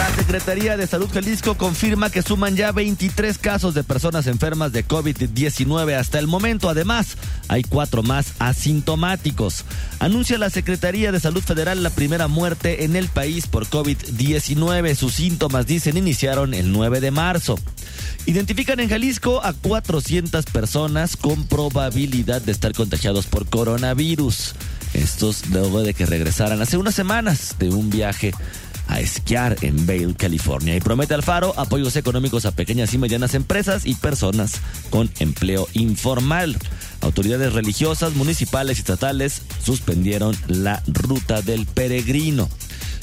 La Secretaría de Salud Jalisco confirma que suman ya 23 casos de personas enfermas de COVID-19 hasta el momento. Además, hay cuatro más asintomáticos. Anuncia la Secretaría de Salud Federal la primera muerte en el país por COVID-19. Sus síntomas, dicen, iniciaron el 9 de marzo. Identifican en Jalisco a 400 personas con probabilidad de estar contagiados por coronavirus. Estos luego de que regresaran hace unas semanas de un viaje a esquiar en Vail, California. Y promete Alfaro apoyos económicos a pequeñas y medianas empresas y personas con empleo informal. Autoridades religiosas, municipales y estatales suspendieron la ruta del peregrino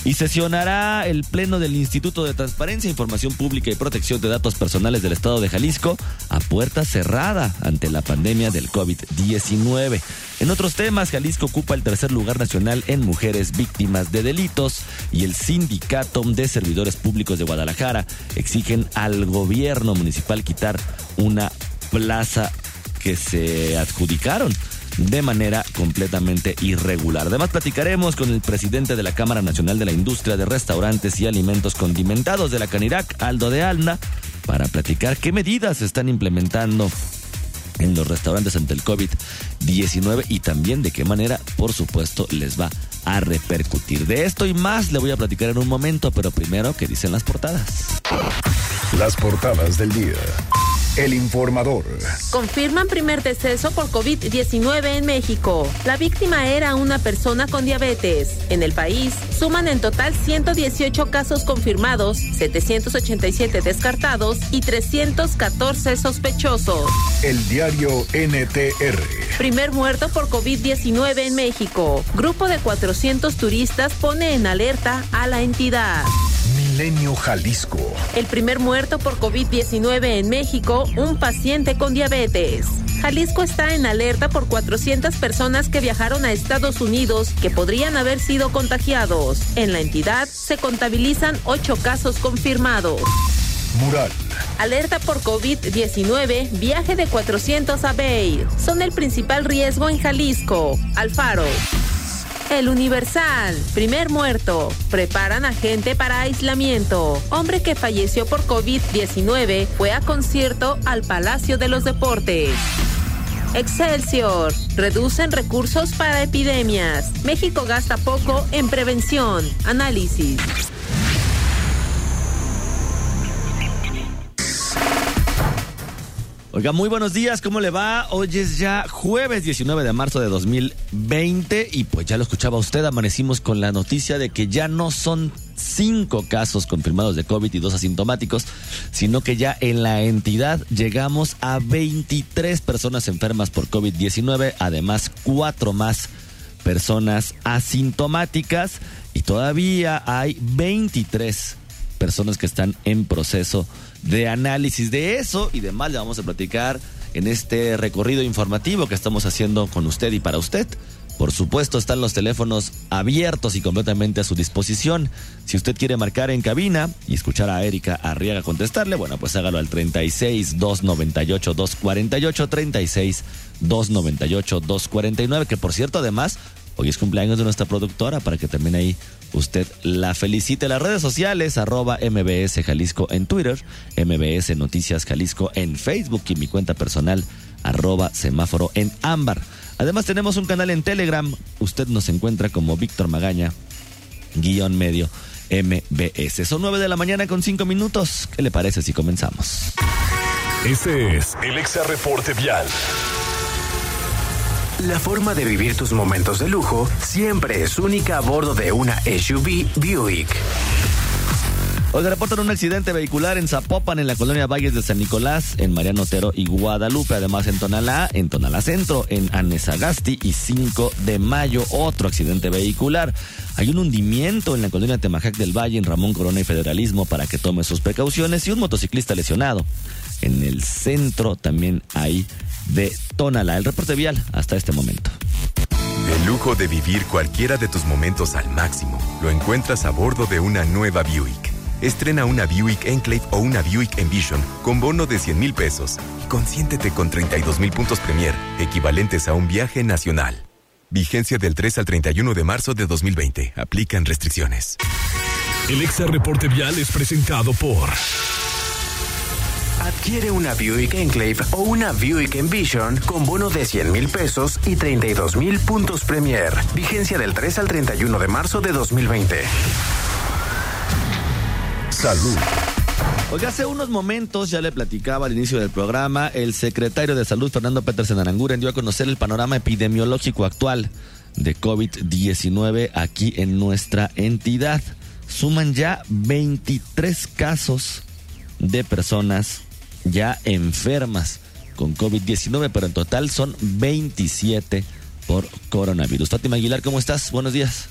y sesionará el Pleno del Instituto de Transparencia, Información Pública y Protección de Datos Personales del Estado de Jalisco a puerta cerrada ante la pandemia del COVID-19. En otros temas, Jalisco ocupa el tercer lugar nacional en mujeres víctimas de delitos y el Sindicato de Servidores Públicos de Guadalajara exigen al gobierno municipal quitar una plaza que se adjudicaron de manera completamente irregular. Además, platicaremos con el presidente de la Cámara Nacional de la Industria de Restaurantes y Alimentos Condimentados de la Canirac, Aldo de Alna, para platicar qué medidas se están implementando en los restaurantes ante el COVID-19 y también de qué manera, por supuesto, les va a repercutir. De esto y más le voy a platicar en un momento, pero primero, ¿qué dicen las portadas? Las portadas del día. El informador. Confirman primer deceso por COVID-19 en México. La víctima era una persona con diabetes. En el país suman en total 118 casos confirmados, 787 descartados y 314 sospechosos. El diario NTR. Primer muerto por COVID-19 en México. Grupo de 400 turistas pone en alerta a la entidad. Milenio Jalisco. El primer muerto por COVID-19 en México, un paciente con diabetes. Jalisco está en alerta por 400 personas que viajaron a Estados Unidos que podrían haber sido contagiados. En la entidad se contabilizan 8 casos confirmados. Mural. Alerta por COVID-19, viaje de 400 a Bay. Son el principal riesgo en Jalisco. Alfaro. El Universal, primer muerto. Preparan a gente para aislamiento. Hombre que falleció por COVID-19 fue a concierto al Palacio de los Deportes. Excelsior. Reducen recursos para epidemias. México gasta poco en prevención. Análisis. Oiga, muy buenos días, ¿cómo le va? Hoy es ya jueves 19 de marzo de 2020 y pues ya lo escuchaba usted, amanecimos con la noticia de que ya no son cinco casos confirmados de COVID y dos asintomáticos, sino que ya en la entidad llegamos a 23 personas enfermas por COVID-19, además cuatro más personas asintomáticas y todavía hay 23 personas que están en proceso de análisis de eso y demás le vamos a platicar en este recorrido informativo que estamos haciendo con usted y para usted. Por supuesto, están los teléfonos abiertos y completamente a su disposición. Si usted quiere marcar en cabina y escuchar a Erika Arriaga contestarle, bueno, pues hágalo al 36 298 248 36 298 249, que por cierto, además, hoy es cumpleaños de nuestra productora para que también ahí usted la felicite. Las redes sociales, arroba MBS Jalisco en Twitter, MBS Noticias Jalisco en Facebook y mi cuenta personal, arroba semáforo en ámbar. Además tenemos un canal en Telegram, usted nos encuentra como Víctor Magaña, guion medio MBS. Son nueve de la mañana con cinco minutos. ¿Qué le parece si comenzamos? Este es el Exa Reporte Vial. La forma de vivir tus momentos de lujo siempre es única a bordo de una SUV Buick. Hoy reportan un accidente vehicular en Zapopan, en la colonia Valles de San Nicolás, en Mariano Otero y Guadalupe. Además, en Tonalá, en Tonalá Centro, en Anesagasti y 5 de mayo, otro accidente vehicular. Hay un hundimiento en la colonia Temajac del Valle, en Ramón Corona y Federalismo, para que tome sus precauciones. Y un motociclista lesionado. En el centro también hay de Tonalá. El reporte vial hasta este momento. El lujo de vivir cualquiera de tus momentos al máximo lo encuentras a bordo de una nueva Buick. Estrena una Buick Enclave o una Buick Envision con bono de 100 mil pesos y consiéntete con 32 mil puntos Premier, equivalentes a un viaje nacional. Vigencia del 3 al 31 de marzo de 2020. Aplican restricciones. El Exa Reporte Vial es presentado por... Adquiere una Buick Enclave o una Buick Envision con bono de 100 mil pesos y 32 mil puntos Premier. Vigencia del 3 al 31 de marzo de 2020. Salud. Oiga, hace unos momentos ya le platicaba al inicio del programa, el secretario de Salud, Fernando Petersen Aranguren, dio a conocer el panorama epidemiológico actual de COVID-19 aquí en nuestra entidad. Suman ya 23 casos de personas ya enfermas con COVID-19, pero en total son 27 por coronavirus. Fátima Aguilar, ¿cómo estás? Buenos días.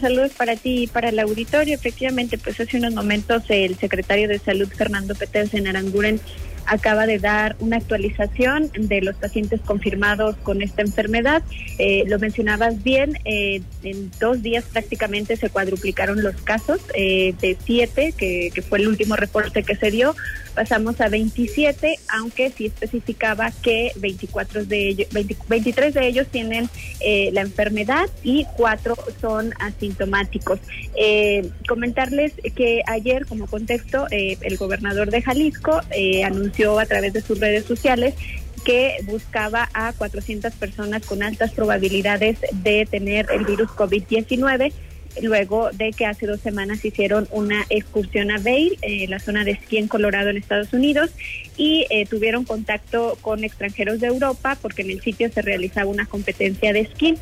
Saludos para ti y para el auditorio. Efectivamente, pues hace unos momentos el secretario de Salud, Fernando Petersen Aranguren, acaba de dar una actualización de los pacientes confirmados con esta enfermedad. Eh, lo mencionabas bien, eh, en dos días prácticamente se cuadruplicaron los casos, eh, de siete, que, que, fue el último reporte que se dio, pasamos a 27, aunque sí especificaba que 24 de ellos, 20, 23 de ellos tienen la enfermedad y cuatro son asintomáticos. comentarles que ayer, como contexto, el gobernador de Jalisco anunció a través de sus redes sociales que buscaba a 400 personas con altas probabilidades de tener el virus COVID-19 luego de que hace dos semanas hicieron una excursión a Vail, eh, la zona de esquí en Colorado en Estados Unidos, y eh, tuvieron contacto con extranjeros de Europa porque en el sitio se realizaba una competencia de esquí.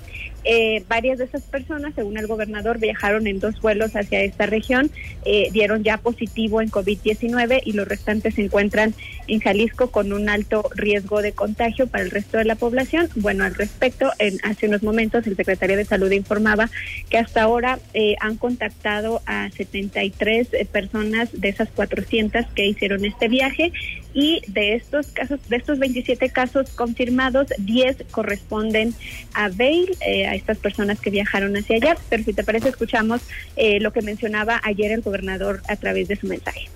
Eh, varias de esas personas, según el gobernador, viajaron en dos vuelos hacia esta región, eh, dieron ya positivo en COVID-19 y los restantes se encuentran en Jalisco con un alto riesgo de contagio para el resto de la población. Bueno, al respecto, en, hace unos momentos el secretario de Salud informaba que hasta ahora eh, han contactado a 73 eh, personas de esas 400 que hicieron este viaje y de estos casos, de estos 27 casos confirmados, 10 corresponden a Vail, eh, a estas personas que viajaron hacia allá. Pero si te parece, escuchamos eh, lo que mencionaba ayer el gobernador a través de su mensaje.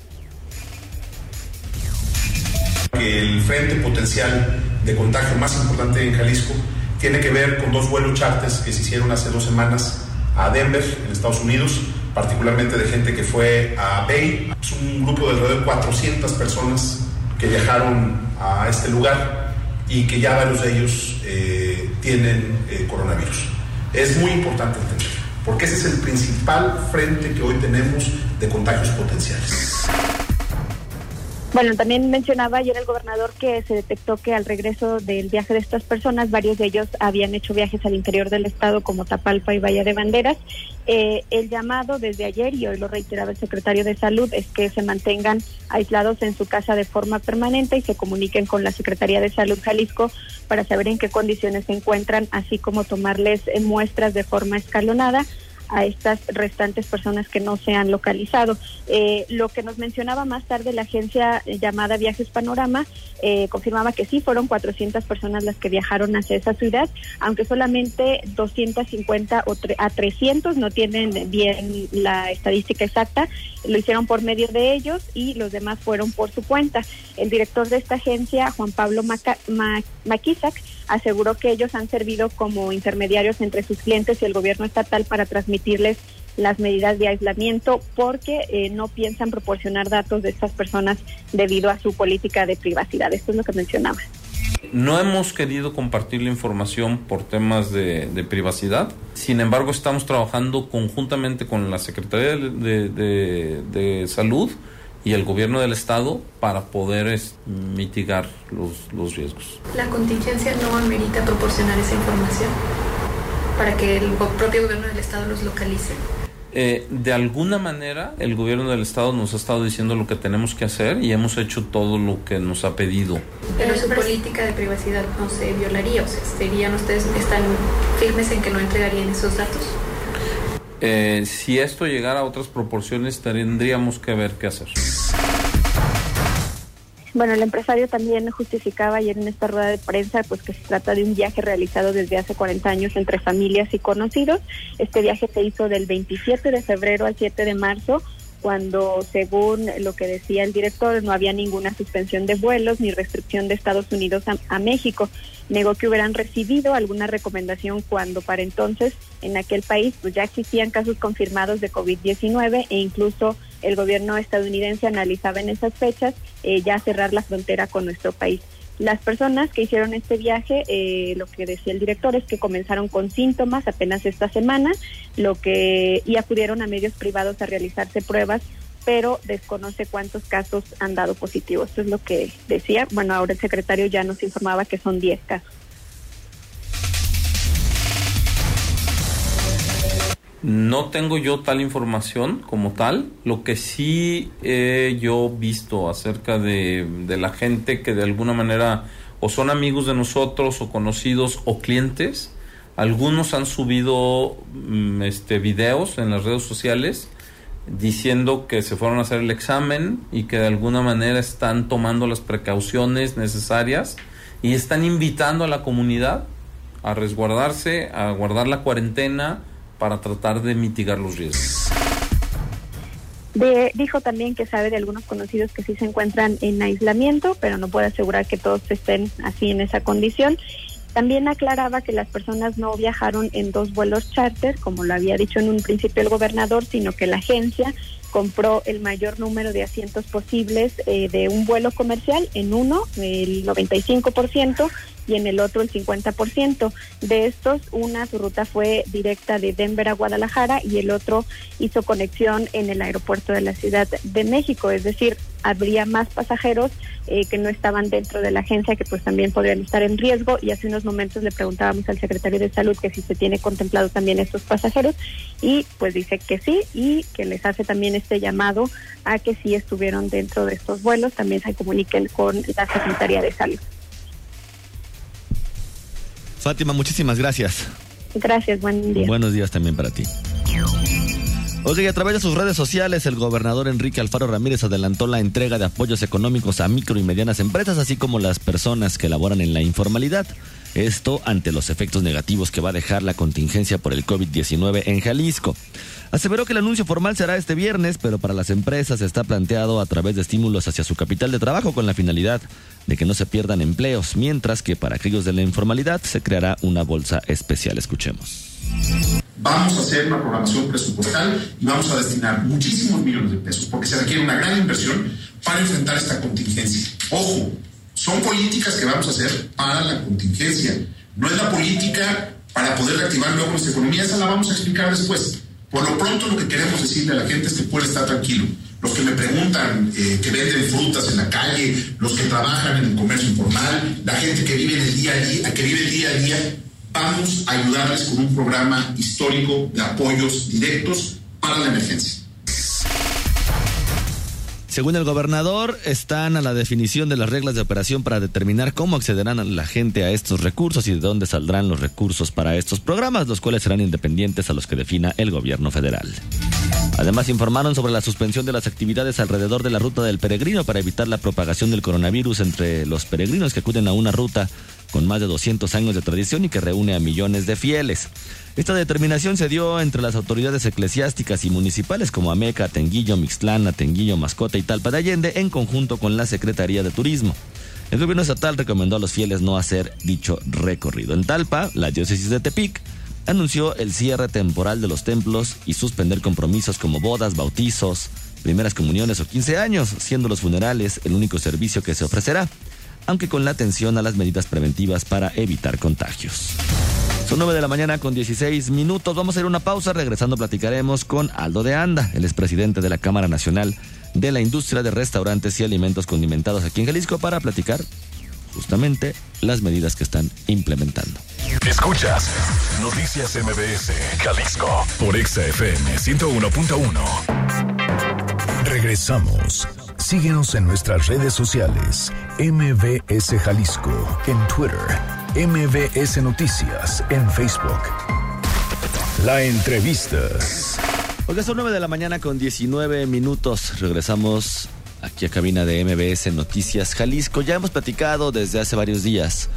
El frente potencial de contagio más importante en Jalisco tiene que ver con dos vuelos charters que se hicieron hace dos semanas a Denver, en Estados Unidos, particularmente de gente que fue a Bay. Es un grupo de alrededor de 400 personas que viajaron a este lugar y que ya varios de ellos eh, tienen eh, coronavirus. Es muy importante entender, porque ese es el principal frente que hoy tenemos de contagios potenciales. Bueno, también mencionaba ayer el gobernador que se detectó que al regreso del viaje de estas personas, varios de ellos habían hecho viajes al interior del estado como Tapalpa y Bahía de Banderas. Eh, el llamado desde ayer, y hoy lo reiteraba el secretario de Salud, es que se mantengan aislados en su casa de forma permanente y se comuniquen con la Secretaría de Salud Jalisco para saber en qué condiciones se encuentran, así como tomarles muestras de forma escalonada a estas restantes personas que no se han localizado. Eh, lo que nos mencionaba más tarde la agencia llamada Viajes Panorama eh, confirmaba que sí fueron 400 personas las que viajaron hacia esa ciudad, aunque solamente 250 o a 300 no tienen bien la estadística exacta, lo hicieron por medio de ellos y los demás fueron por su cuenta. El director de esta agencia, Juan Pablo Maquisac, aseguró que ellos han servido como intermediarios entre sus clientes y el gobierno estatal para transmitirles las medidas de aislamiento porque eh, no piensan proporcionar datos de estas personas debido a su política de privacidad. Esto es lo que mencionaba. No hemos querido compartir la información por temas de, privacidad. Sin embargo, estamos trabajando conjuntamente con la Secretaría de, Salud y el gobierno del estado para poder mitigar los, los riesgos. ¿La contingencia no amerita proporcionar esa información para que el propio gobierno del estado los localice? Eh, de alguna manera el gobierno del estado nos ha estado diciendo lo que tenemos que hacer y hemos hecho todo lo que nos ha pedido. Pero su política de privacidad no se violaría, o sea, ¿serían ustedes están firmes en que no entregarían esos datos? Eh, si esto llegara a otras proporciones, tendríamos que ver qué hacer. Bueno, el empresario también justificaba ayer en esta rueda de prensa pues que se trata de un viaje realizado desde hace 40 años entre familias y conocidos. Este viaje se hizo del 27 de febrero al 7 de marzo cuando, según lo que decía el director, no había ninguna suspensión de vuelos ni restricción de Estados Unidos a, México. Negó que hubieran recibido alguna recomendación cuando para entonces en aquel país pues ya existían casos confirmados de COVID-19 e incluso el gobierno estadounidense analizaba en esas fechas eh, ya cerrar la frontera con nuestro país. Las personas que hicieron este viaje, eh, lo que decía el director es que comenzaron con síntomas apenas esta semana, lo que y acudieron a medios privados a realizarse pruebas, pero desconoce cuántos casos han dado positivos. Eso es lo que decía. Bueno, ahora el secretario ya nos informaba que son 10 casos. No tengo yo tal información como tal. Lo que sí he yo visto acerca de, la gente que de alguna manera o son amigos de nosotros o conocidos o clientes, algunos han subido mm, este videos en las redes sociales diciendo que se fueron a hacer el examen y que de alguna manera están tomando las precauciones necesarias y están invitando a la comunidad a resguardarse, a guardar la cuarentena, para tratar de mitigar los riesgos. dijo también que sabe de algunos conocidos que sí se encuentran en aislamiento, pero no puede asegurar que todos estén así en esa condición. También aclaraba que las personas no viajaron en dos vuelos charter, como lo había dicho en un principio el gobernador, sino que la agencia compró el mayor número de asientos posibles eh, de un vuelo comercial en uno, el 95%, y en el otro el 50%. De estos, una su ruta fue directa de Denver a Guadalajara y el otro hizo conexión en el aeropuerto de la Ciudad de México, es decir, habría más pasajeros eh, que no estaban dentro de la agencia que pues también podrían estar en riesgo y hace unos momentos le preguntábamos al secretario de salud que si se tiene contemplado también estos pasajeros y pues dice que sí y que les hace también este llamado a que si estuvieron dentro de estos vuelos también se comuniquen con la Secretaría de Salud. Fátima, muchísimas gracias. Gracias, buen día. Buenos días también para ti. Oye, y a través de sus redes sociales, el gobernador Enrique Alfaro Ramírez adelantó la entrega de apoyos económicos a micro y medianas empresas, así como las personas que laboran en la informalidad. Esto ante los efectos negativos que va a dejar la contingencia por el COVID-19 en Jalisco. Aseveró que el anuncio formal será este viernes, pero para las empresas está planteado a través de estímulos hacia su capital de trabajo con la finalidad de que no se pierdan empleos, mientras que para aquellos de la informalidad se creará una bolsa especial. Escuchemos. Vamos a hacer una programación presupuestal y vamos a destinar muchísimos millones de pesos porque se requiere una gran inversión para enfrentar esta contingencia. Ojo, son políticas que vamos a hacer para la contingencia. No es la política para poder reactivar luego nuestra economía, esa la vamos a explicar después. Por lo pronto lo que queremos decirle a la gente es que puede estar tranquilo. Los que me preguntan, eh, que venden frutas en la calle, los que trabajan en el comercio informal, la gente que vive el día a día, que vive el día a día, vamos a ayudarles con un programa histórico de apoyos directos para la emergencia. Según el gobernador, están a la definición de las reglas de operación para determinar cómo accederán la gente a estos recursos y de dónde saldrán los recursos para estos programas, los cuales serán independientes a los que defina el gobierno federal. Además, informaron sobre la suspensión de las actividades alrededor de la ruta del peregrino para evitar la propagación del coronavirus entre los peregrinos que acuden a una ruta con más de 200 años de tradición y que reúne a millones de fieles. Esta determinación se dio entre las autoridades eclesiásticas y municipales como Ameca, Tenguillo, Mixtlán, Atenguillo, Mascota y Talpa de Allende en conjunto con la Secretaría de Turismo. El gobierno estatal recomendó a los fieles no hacer dicho recorrido. En Talpa, la diócesis de Tepic anunció el cierre temporal de los templos y suspender compromisos como bodas, bautizos, primeras comuniones o 15 años, siendo los funerales el único servicio que se ofrecerá aunque con la atención a las medidas preventivas para evitar contagios. Son 9 de la mañana con 16 minutos. Vamos a ir a una pausa. Regresando platicaremos con Aldo de Anda, el expresidente de la Cámara Nacional de la Industria de Restaurantes y Alimentos Condimentados aquí en Jalisco para platicar justamente las medidas que están implementando. Escuchas Noticias MBS Jalisco por XFM 101.1. Regresamos. Síguenos en nuestras redes sociales. MBS Jalisco en Twitter. MBS Noticias en Facebook. La entrevista. Porque son 9 de la mañana con 19 minutos. Regresamos aquí a cabina de MBS Noticias Jalisco. Ya hemos platicado desde hace varios días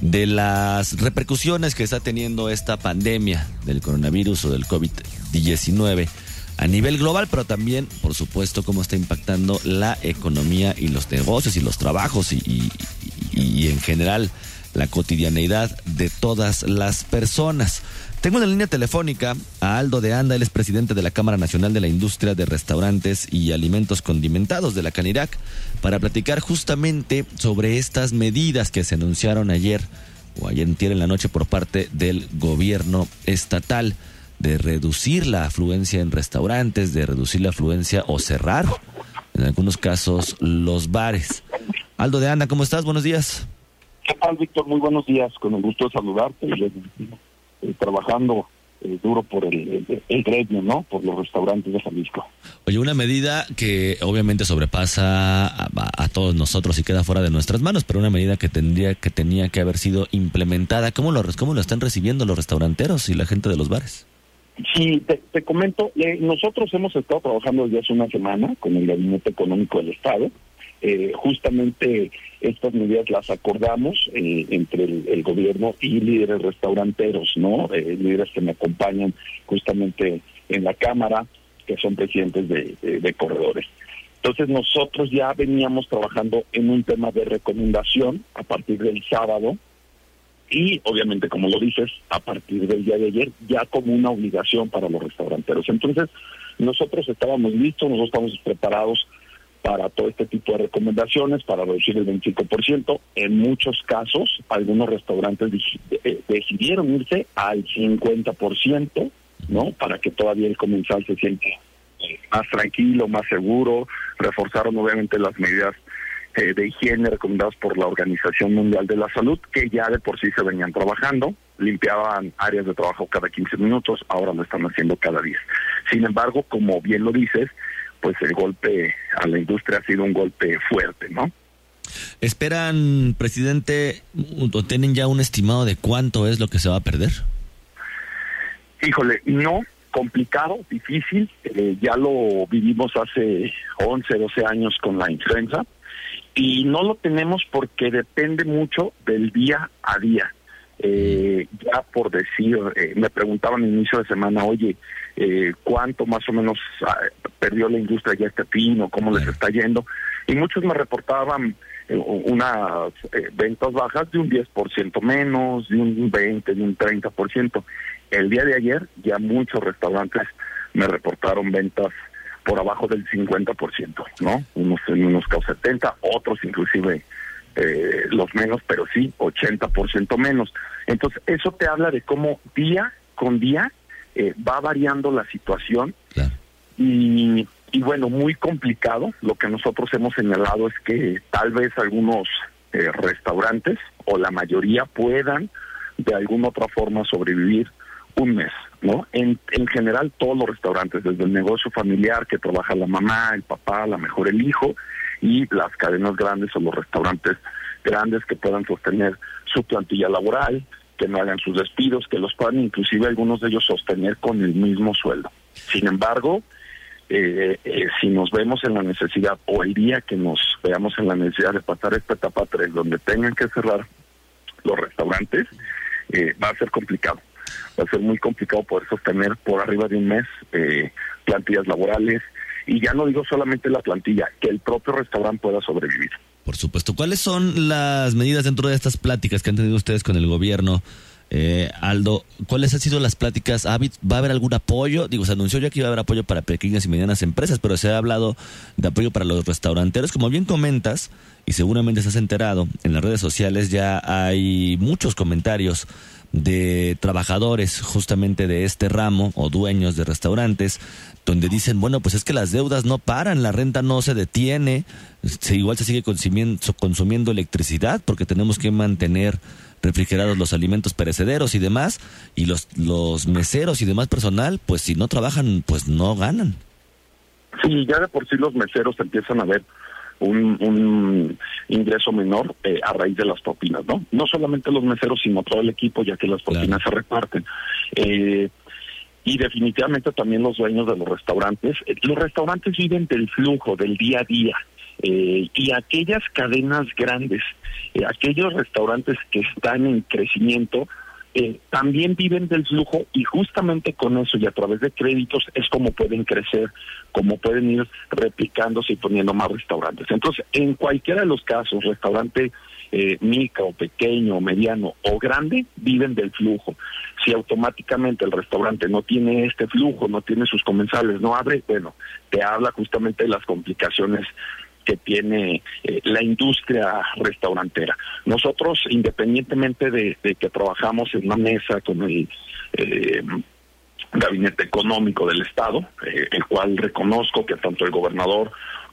de las repercusiones que está teniendo esta pandemia del coronavirus o del COVID-19 a nivel global, pero también, por supuesto, cómo está impactando la economía y los negocios y los trabajos y, en general la cotidianeidad de todas las personas. Tengo en la línea telefónica a Aldo de Anda, él es presidente de la Cámara Nacional de la Industria de Restaurantes y Alimentos Condimentados de la Canirac, para platicar justamente sobre estas medidas que se anunciaron ayer o ayer en la noche por parte del gobierno estatal de reducir la afluencia en restaurantes, de reducir la afluencia o cerrar, en algunos casos, los bares. Aldo de Anda, ¿cómo estás? Buenos días. ¿Qué tal, Víctor? Muy buenos días. Con el gusto de saludarte. Eh, trabajando eh, duro por el, el, gremio, ¿no? Por los restaurantes de Jalisco. Oye, una medida que obviamente sobrepasa a, todos nosotros y queda fuera de nuestras manos, pero una medida que tendría que tenía que haber sido implementada. ¿Cómo lo, cómo lo están recibiendo los restauranteros y la gente de los bares? Sí, te, comento, eh, nosotros hemos estado trabajando desde hace una semana con el Gabinete Económico del Estado. Eh, justamente estas medidas las acordamos eh, entre el, gobierno y líderes restauranteros, ¿no? líderes que me acompañan justamente en la Cámara, que son presidentes de corredores. Entonces nosotros ya veníamos trabajando en un tema de recomendación a partir del sábado, y obviamente, como lo dices, a partir del día de ayer, ya como una obligación para los restauranteros. Entonces, nosotros estábamos listos, nosotros estamos preparados para todo este tipo de recomendaciones, para reducir el 25%. En muchos casos, algunos restaurantes eh, decidieron irse al 50%, ¿no? Para que todavía el comensal se sienta más tranquilo, más seguro. Reforzaron obviamente las medidas eh, de higiene recomendados por la Organización Mundial de la Salud, que ya de por sí se venían trabajando, limpiaban áreas de trabajo cada 15 minutos, ahora lo están haciendo cada día. Sin embargo, como bien lo dices, pues el golpe a la industria ha sido un golpe fuerte, ¿no? ¿Esperan, presidente, o tienen ya un estimado de cuánto es lo que se va a perder? Híjole, no, complicado, difícil. Eh, ya lo vivimos hace 11, 12 años con la influenza y no lo tenemos porque depende mucho del día a día. Eh, ya por decir, eh, me preguntaban al inicio de semana, oye, eh, ¿cuánto más o menos ah, perdió la industria ya este pino? ¿Cómo les está yendo? Y muchos me reportaban unas ventas bajas de un 10% menos, de un 20, de un 30%. El día de ayer ya muchos restaurantes me reportaron ventas por abajo del 50%, ¿no? Unos en unos casos 70, otros inclusive eh, los menos, pero sí 80% menos. Entonces, eso te habla de cómo día con día eh, va variando la situación y, y bueno, muy complicado. Lo que nosotros hemos señalado es que tal vez algunos eh, restaurantes o la mayoría puedan de alguna otra forma sobrevivir un mes, ¿no? En, en general todos los restaurantes, desde el negocio familiar que trabaja la mamá, el papá, a lo mejor el hijo, y las cadenas grandes o los restaurantes grandes que puedan sostener su plantilla laboral, que no hagan sus despidos, que los puedan inclusive algunos de ellos sostener con el mismo sueldo. Sin embargo, eh, eh, si nos vemos en la necesidad o el día que nos veamos en la necesidad de pasar esta etapa 3 donde tengan que cerrar los restaurantes, eh, va a ser complicado va a ser muy complicado poder sostener por arriba de un mes eh, plantillas laborales y ya no digo solamente la plantilla, que el propio restaurante pueda sobrevivir. Por supuesto. ¿Cuáles son las medidas dentro de estas pláticas que han tenido ustedes con el gobierno? Eh, Aldo, ¿cuáles han sido las pláticas? ¿Va a haber algún apoyo? Digo, se anunció ya que iba a haber apoyo para pequeñas y medianas empresas, pero se ha hablado de apoyo para los restauranteros. Como bien comentas, y seguramente estás enterado, en las redes sociales ya hay muchos comentarios de trabajadores justamente de este ramo o dueños de restaurantes donde dicen, bueno, pues es que las deudas no paran, la renta no se detiene, se, igual se sigue consumiendo, consumiendo electricidad porque tenemos que mantener refrigerados los alimentos perecederos y demás, y los, los meseros y demás personal, pues si no trabajan, pues no ganan. Sí, ya de por sí los meseros empiezan a ver un, ingreso menor eh, a raíz de las propinas, ¿no? No solamente los meseros, sino todo el equipo, ya que las propinas se reparten. Eh, y definitivamente también los dueños de los restaurantes. Eh, los restaurantes viven del flujo, del día a día. eh, y aquellas cadenas grandes, eh, aquellos restaurantes que están en crecimiento, eh, también viven del flujo y justamente con eso y a través de créditos es como pueden crecer, como pueden ir replicándose y poniendo más restaurantes. Entonces, en cualquiera de los casos, restaurante eh, micro, pequeño, mediano o grande, viven del flujo. Si automáticamente el restaurante no tiene este flujo, no tiene sus comensales, no abre, bueno, te habla justamente de las complicaciones que tiene eh, la industria restaurantera. Nosotros, independientemente de, que trabajamos en una mesa con el eh, gabinete económico del Estado, eh, el cual reconozco que tanto el gobernador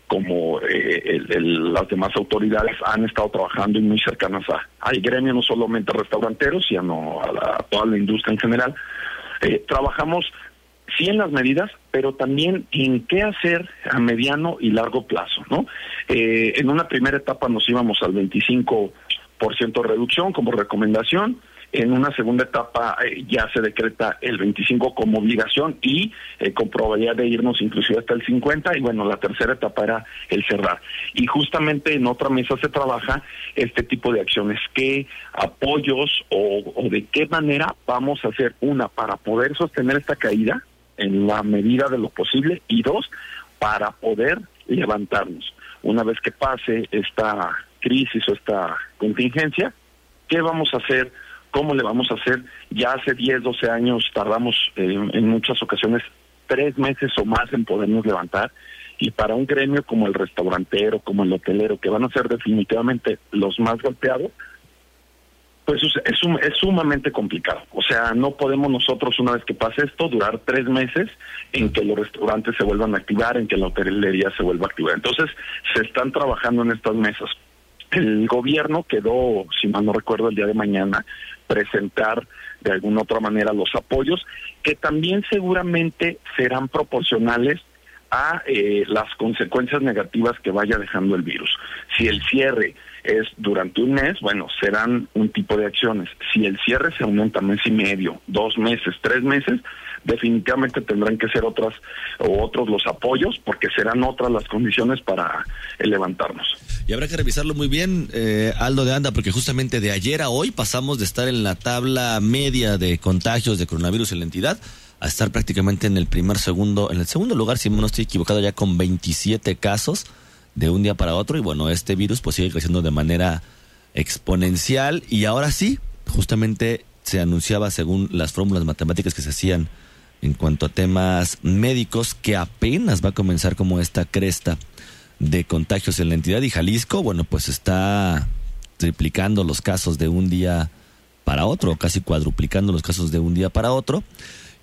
como las demás autoridades han estado trabajando y muy cercanas a, al gremio, no solamente restauranteros, sino a, toda la industria en general. trabajamos sí en las medidas, pero también en qué hacer a mediano y largo plazo, ¿no? Eh, en una primera etapa nos íbamos al 25% de reducción como recomendación, en una segunda etapa eh, ya se decreta el 25 como obligación y eh, con probabilidad de irnos inclusive hasta el 50 y bueno, la tercera etapa era el cerrar. Y justamente en otra mesa se trabaja este tipo de acciones, qué apoyos o de qué manera vamos a hacer una para poder sostener esta caída en la medida de lo posible y dos, para poder levantarnos. Una vez que pase esta crisis o esta contingencia, ¿qué vamos a hacer? ¿Cómo le vamos a hacer? Ya hace 10, 12 años tardamos en muchas ocasiones tres meses o más en podernos levantar y para un gremio como el restaurantero, como el hotelero, que van a ser definitivamente los más golpeados, pues es, es, sumamente complicado. O sea, no podemos nosotros, una vez que pase esto, durar tres meses en que los restaurantes se vuelvan a activar, en que la hotelería se vuelva a activar. Entonces, se están trabajando en estas mesas. El gobierno quedó, si mal no recuerdo, el día de mañana, presentar de alguna otra manera los apoyos, que también seguramente serán proporcionales a eh, las consecuencias negativas que vaya dejando el virus. Si el cierre es durante un mes, bueno, serán un tipo de acciones. Si el cierre se aumenta mes y medio, dos meses, tres meses, definitivamente tendrán que ser otras o otros los apoyos porque serán otras las condiciones para levantarnos. Y habrá que revisarlo muy bien, eh, Aldo de Anda, porque justamente de ayer a hoy pasamos de estar en la tabla media de contagios de coronavirus en la entidad a estar prácticamente en el primer segundo, en el segundo lugar, si no estoy equivocado, ya con 27 casos de un día para otro y bueno, este virus pues sigue creciendo de manera exponencial y ahora sí, justamente se anunciaba según las fórmulas matemáticas que se hacían en cuanto a temas médicos que apenas va a comenzar como esta cresta de contagios en la entidad y Jalisco, bueno, pues está triplicando los casos de un día para otro, casi cuadruplicando los casos de un día para otro.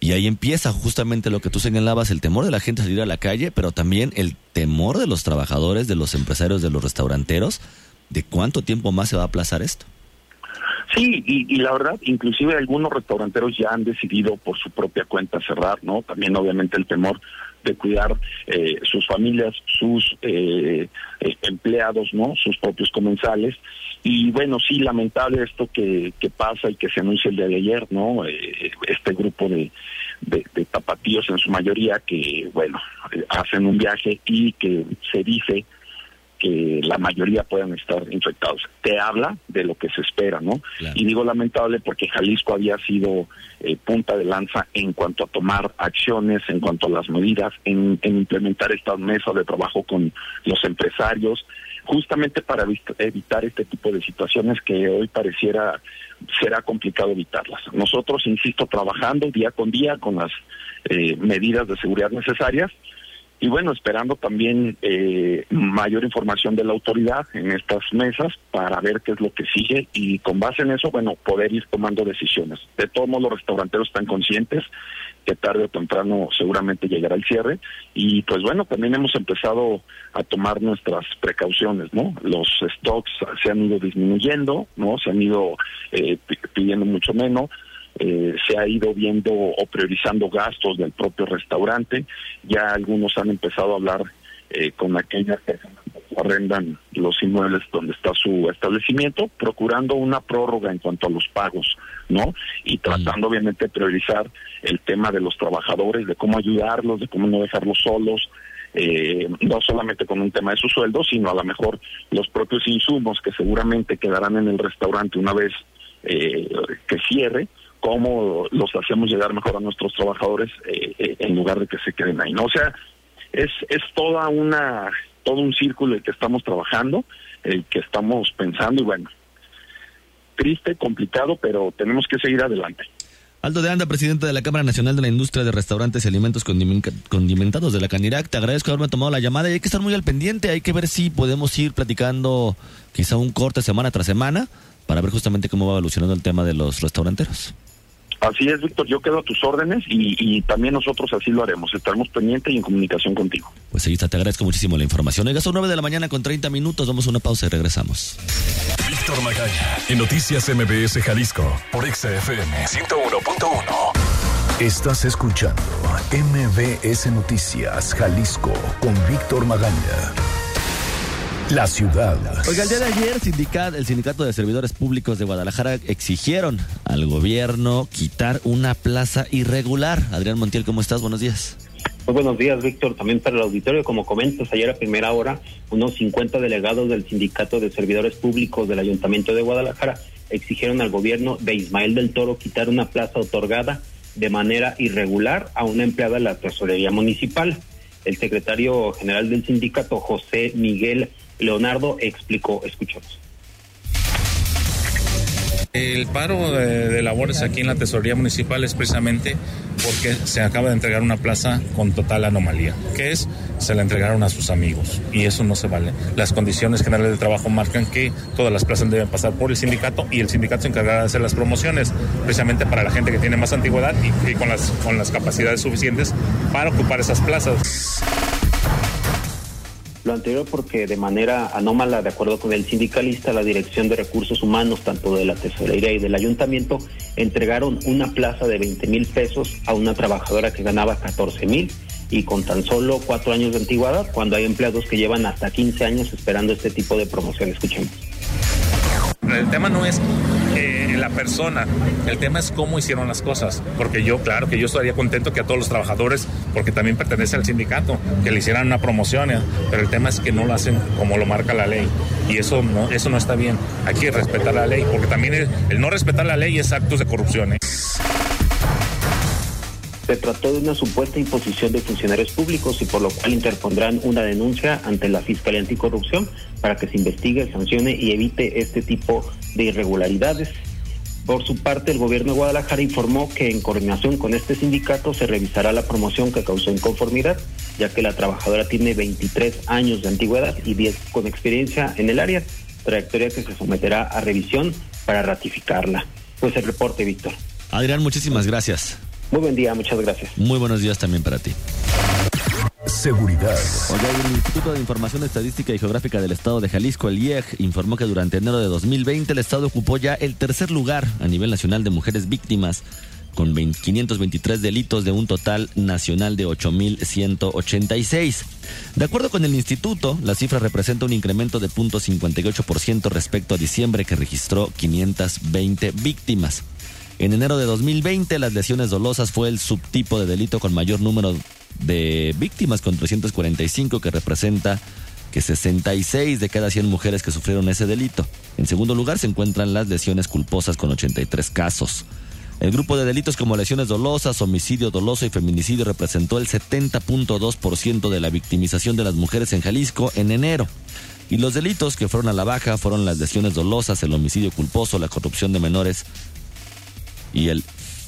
Y ahí empieza justamente lo que tú señalabas, el temor de la gente a salir a la calle, pero también el temor de los trabajadores, de los empresarios, de los restauranteros, de cuánto tiempo más se va a aplazar esto. Sí, y, la verdad, inclusive algunos restauranteros ya han decidido por su propia cuenta cerrar, ¿no? También obviamente el temor de cuidar eh, sus familias, sus eh, eh, empleados, ¿no? Sus propios comensales. Y bueno, sí, lamentable esto que, pasa y que se anuncia el día de ayer, ¿no? este grupo de, de, de, tapatíos en su mayoría que, bueno, hacen un viaje y que se dice que la mayoría puedan estar infectados. Te habla de lo que se espera, ¿no? Y digo lamentable porque Jalisco había sido eh, punta de lanza en cuanto a tomar acciones, en cuanto a las medidas, en, implementar esta mesa de trabajo con los empresarios, justamente para evitar este tipo de situaciones que hoy pareciera será complicado evitarlas. Nosotros, insisto, trabajando día con día con las eh, medidas de seguridad necesarias y bueno, esperando también eh, mayor información de la autoridad en estas mesas para ver qué es lo que sigue y con base en eso, bueno, poder ir tomando decisiones. De todos modos, los restauranteros están conscientes que tarde o temprano seguramente llegará el cierre y pues bueno, también hemos empezado a tomar nuestras precauciones, ¿no? Los stocks se han ido disminuyendo, ¿no? Se han ido eh, pidiendo mucho menos eh, se ha ido viendo o priorizando gastos del propio restaurante. Ya algunos han empezado a hablar eh, con aquellas personas que arrendan los inmuebles donde está su establecimiento, procurando una prórroga en cuanto a los pagos, ¿no? Y tratando obviamente de priorizar el tema de los trabajadores, de cómo ayudarlos, de cómo no dejarlos solos. eh, no solamente con un tema de su sueldo, sino a lo mejor los propios insumos que seguramente quedarán en el restaurante una vez eh, que cierre, cómo los hacemos llegar mejor a nuestros trabajadores eh, en lugar de que se queden ahí. ¿no? O sea, es, es toda una todo un círculo el que estamos trabajando, el que estamos pensando y bueno, triste, complicado, pero tenemos que seguir adelante. Aldo de Anda, presidente de la Cámara Nacional de la Industria de Restaurantes y Alimentos Condimentados de la Canirac, te agradezco haberme tomado la llamada y hay que estar muy al pendiente, hay que ver si podemos ir platicando quizá un corte semana tras semana para ver justamente cómo va evolucionando el tema de los restauranteros. Así es, Víctor, yo quedo a tus órdenes y, también nosotros así lo haremos. Estaremos pendientes y en comunicación contigo. Pues ahí está, te agradezco muchísimo la información. Oiga, son 9 de la mañana con 30 minutos, damos una pausa y regresamos. Víctor Magaña, en Noticias MBS Jalisco, por XFM 101.1. Estás escuchando MBS Noticias Jalisco con Víctor Magaña. La ciudad. Oiga, el día de ayer el Sindicato de Servidores Públicos de Guadalajara exigieron al gobierno quitar una plaza irregular. Adrián Montiel, ¿cómo estás? Buenos días. Muy buenos días, Víctor. También para el auditorio, como comentas, ayer a primera hora, unos 50 delegados del Sindicato de Servidores Públicos del Ayuntamiento de Guadalajara exigieron al gobierno de Ismael del Toro quitar una plaza otorgada de manera irregular a una empleada de la Tesorería Municipal. El secretario general del sindicato, José Miguel Leonardo explicó, escuchamos. El paro de, labores aquí en la tesorería municipal es precisamente porque se acaba de entregar una plaza con total anomalía, que es se la entregaron a sus amigos y eso no se vale. Las condiciones generales de trabajo marcan que todas las plazas deben pasar por el sindicato y el sindicato se encargará de hacer las promociones, precisamente para la gente que tiene más antigüedad y, y con, las, con las capacidades suficientes para ocupar esas plazas. Lo anterior porque de manera anómala, de acuerdo con el sindicalista, la Dirección de Recursos Humanos, tanto de la Tesorería y del Ayuntamiento, entregaron una plaza de 20 mil pesos a una trabajadora que ganaba 14 mil y con tan solo cuatro años de antigüedad, cuando hay empleados que llevan hasta 15 años esperando este tipo de promoción. Escuchemos. El tema no es la persona, el tema es cómo hicieron las cosas. Porque yo, claro, que yo estaría contento que a todos los trabajadores, porque también pertenece al sindicato, que le hicieran una promoción, ¿eh? pero el tema es que no lo hacen como lo marca la ley. Y eso no, eso no está bien. Hay que respetar la ley, porque también el, no respetar la ley es actos de corrupción. ¿eh? Se trató de una supuesta imposición de funcionarios públicos y por lo cual interpondrán una denuncia ante la Fiscalía Anticorrupción para que se investigue, sancione y evite este tipo de irregularidades. Por su parte, el gobierno de Guadalajara informó que en coordinación con este sindicato se revisará la promoción que causó inconformidad, ya que la trabajadora tiene 23 años de antigüedad y 10 con experiencia en el área, trayectoria que se someterá a revisión para ratificarla. Pues el reporte, Víctor. Adrián, muchísimas gracias. Muy buen día, muchas gracias. Muy buenos días también para ti. Seguridad. el Instituto de Información Estadística y Geográfica del Estado de Jalisco, el IEG, informó que durante enero de 2020 el Estado ocupó ya el tercer lugar a nivel nacional de mujeres víctimas, con 523 delitos de un total nacional de 8.186. De acuerdo con el instituto, la cifra representa un incremento de 0.58% respecto a diciembre que registró 520 víctimas. En enero de 2020, las lesiones dolosas fue el subtipo de delito con mayor número de víctimas, con 345, que representa que 66 de cada 100 mujeres que sufrieron ese delito. En segundo lugar se encuentran las lesiones culposas con 83 casos. El grupo de delitos como lesiones dolosas, homicidio doloso y feminicidio representó el 70.2% de la victimización de las mujeres en Jalisco en enero. Y los delitos que fueron a la baja fueron las lesiones dolosas, el homicidio culposo, la corrupción de menores y el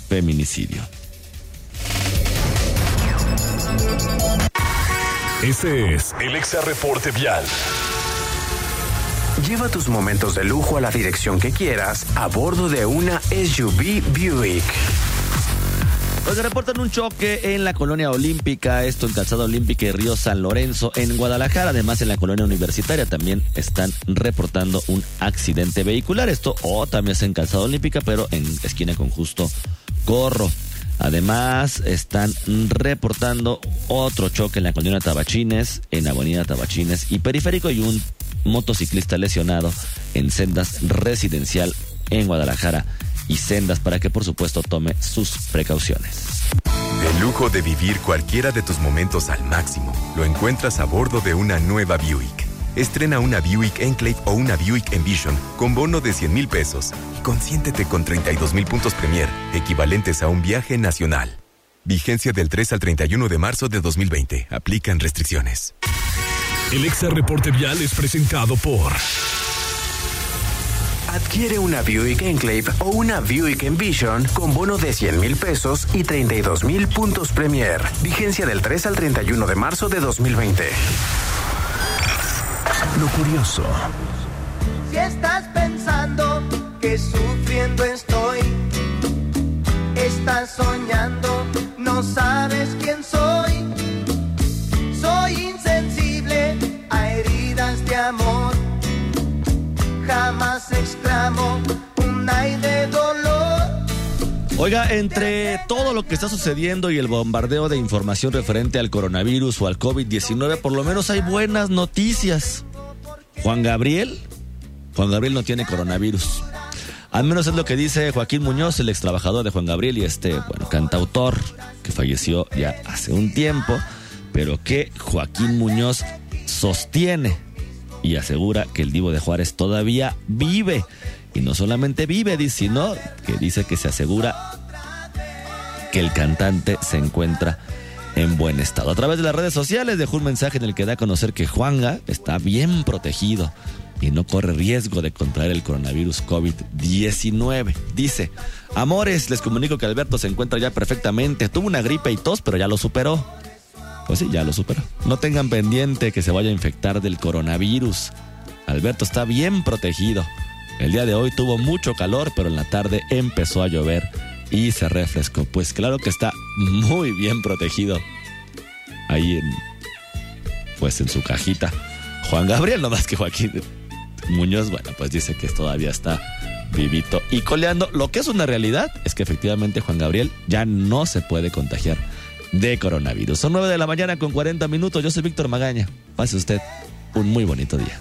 feminicidio. Este es el Exa Reporte Vial. Lleva tus momentos de lujo a la dirección que quieras a bordo de una SUV Buick. Pues reportan un choque en la colonia olímpica, esto en Calzada Olímpica y Río San Lorenzo, en Guadalajara. Además, en la colonia universitaria también están reportando un accidente vehicular. Esto o también es en Calzada Olímpica, pero en esquina con Justo Corro. Además, están reportando otro choque en la colonia Tabachines, en Avenida Tabachines y Periférico y un motociclista lesionado en sendas residencial en Guadalajara y sendas para que por supuesto tome sus precauciones. El lujo de vivir cualquiera de tus momentos al máximo lo encuentras a bordo de una nueva Buick. Estrena una Buick Enclave o una Buick Envision con bono de 100 mil pesos y consiéntete con 32 mil puntos Premier, equivalentes a un viaje nacional. Vigencia del 3 al 31 de marzo de 2020. Aplican restricciones. El Exa Reporte Vial es presentado por... Adquiere una Buick Enclave o una Buick Envision con bono de 100 mil pesos y 32 mil puntos Premier. Vigencia del 3 al 31 de marzo de 2020. Lo curioso. Si estás pensando que sufriendo estoy, estás soñando, no sabes quién soy. Soy insensible a heridas de amor. Jamás exclamo un ay de dolor. Oiga, entre todo lo que está sucediendo y el bombardeo de información referente al coronavirus o al COVID-19, por lo menos hay buenas noticias. Juan Gabriel, Juan Gabriel no tiene coronavirus. Al menos es lo que dice Joaquín Muñoz, el ex trabajador de Juan Gabriel y este, cantautor que falleció ya hace un tiempo, pero que Joaquín Muñoz sostiene y asegura que el Divo de Juárez todavía vive. Y no solamente vive, sino que dice que se asegura que el cantante se encuentra en buen estado. A través de las redes sociales dejó un mensaje en el que da a conocer que Juanga está bien protegido y no corre riesgo de contraer el coronavirus COVID-19. Dice, amores, les comunico que Alberto se encuentra ya perfectamente. Tuvo una gripe y tos, pero ya lo superó. Pues sí, ya lo superó. No tengan pendiente que se vaya a infectar del coronavirus. Alberto está bien protegido. El día de hoy tuvo mucho calor, pero en la tarde empezó a llover y se refrescó. Pues claro que está muy bien protegido. Ahí en, pues en su cajita. Juan Gabriel, no más que Joaquín Muñoz, bueno, pues dice que todavía está vivito y coleando. Lo que es una realidad es que efectivamente Juan Gabriel ya no se puede contagiar de coronavirus. Son 9 de la mañana con 40 minutos. Yo soy Víctor Magaña. Pase usted un muy bonito día.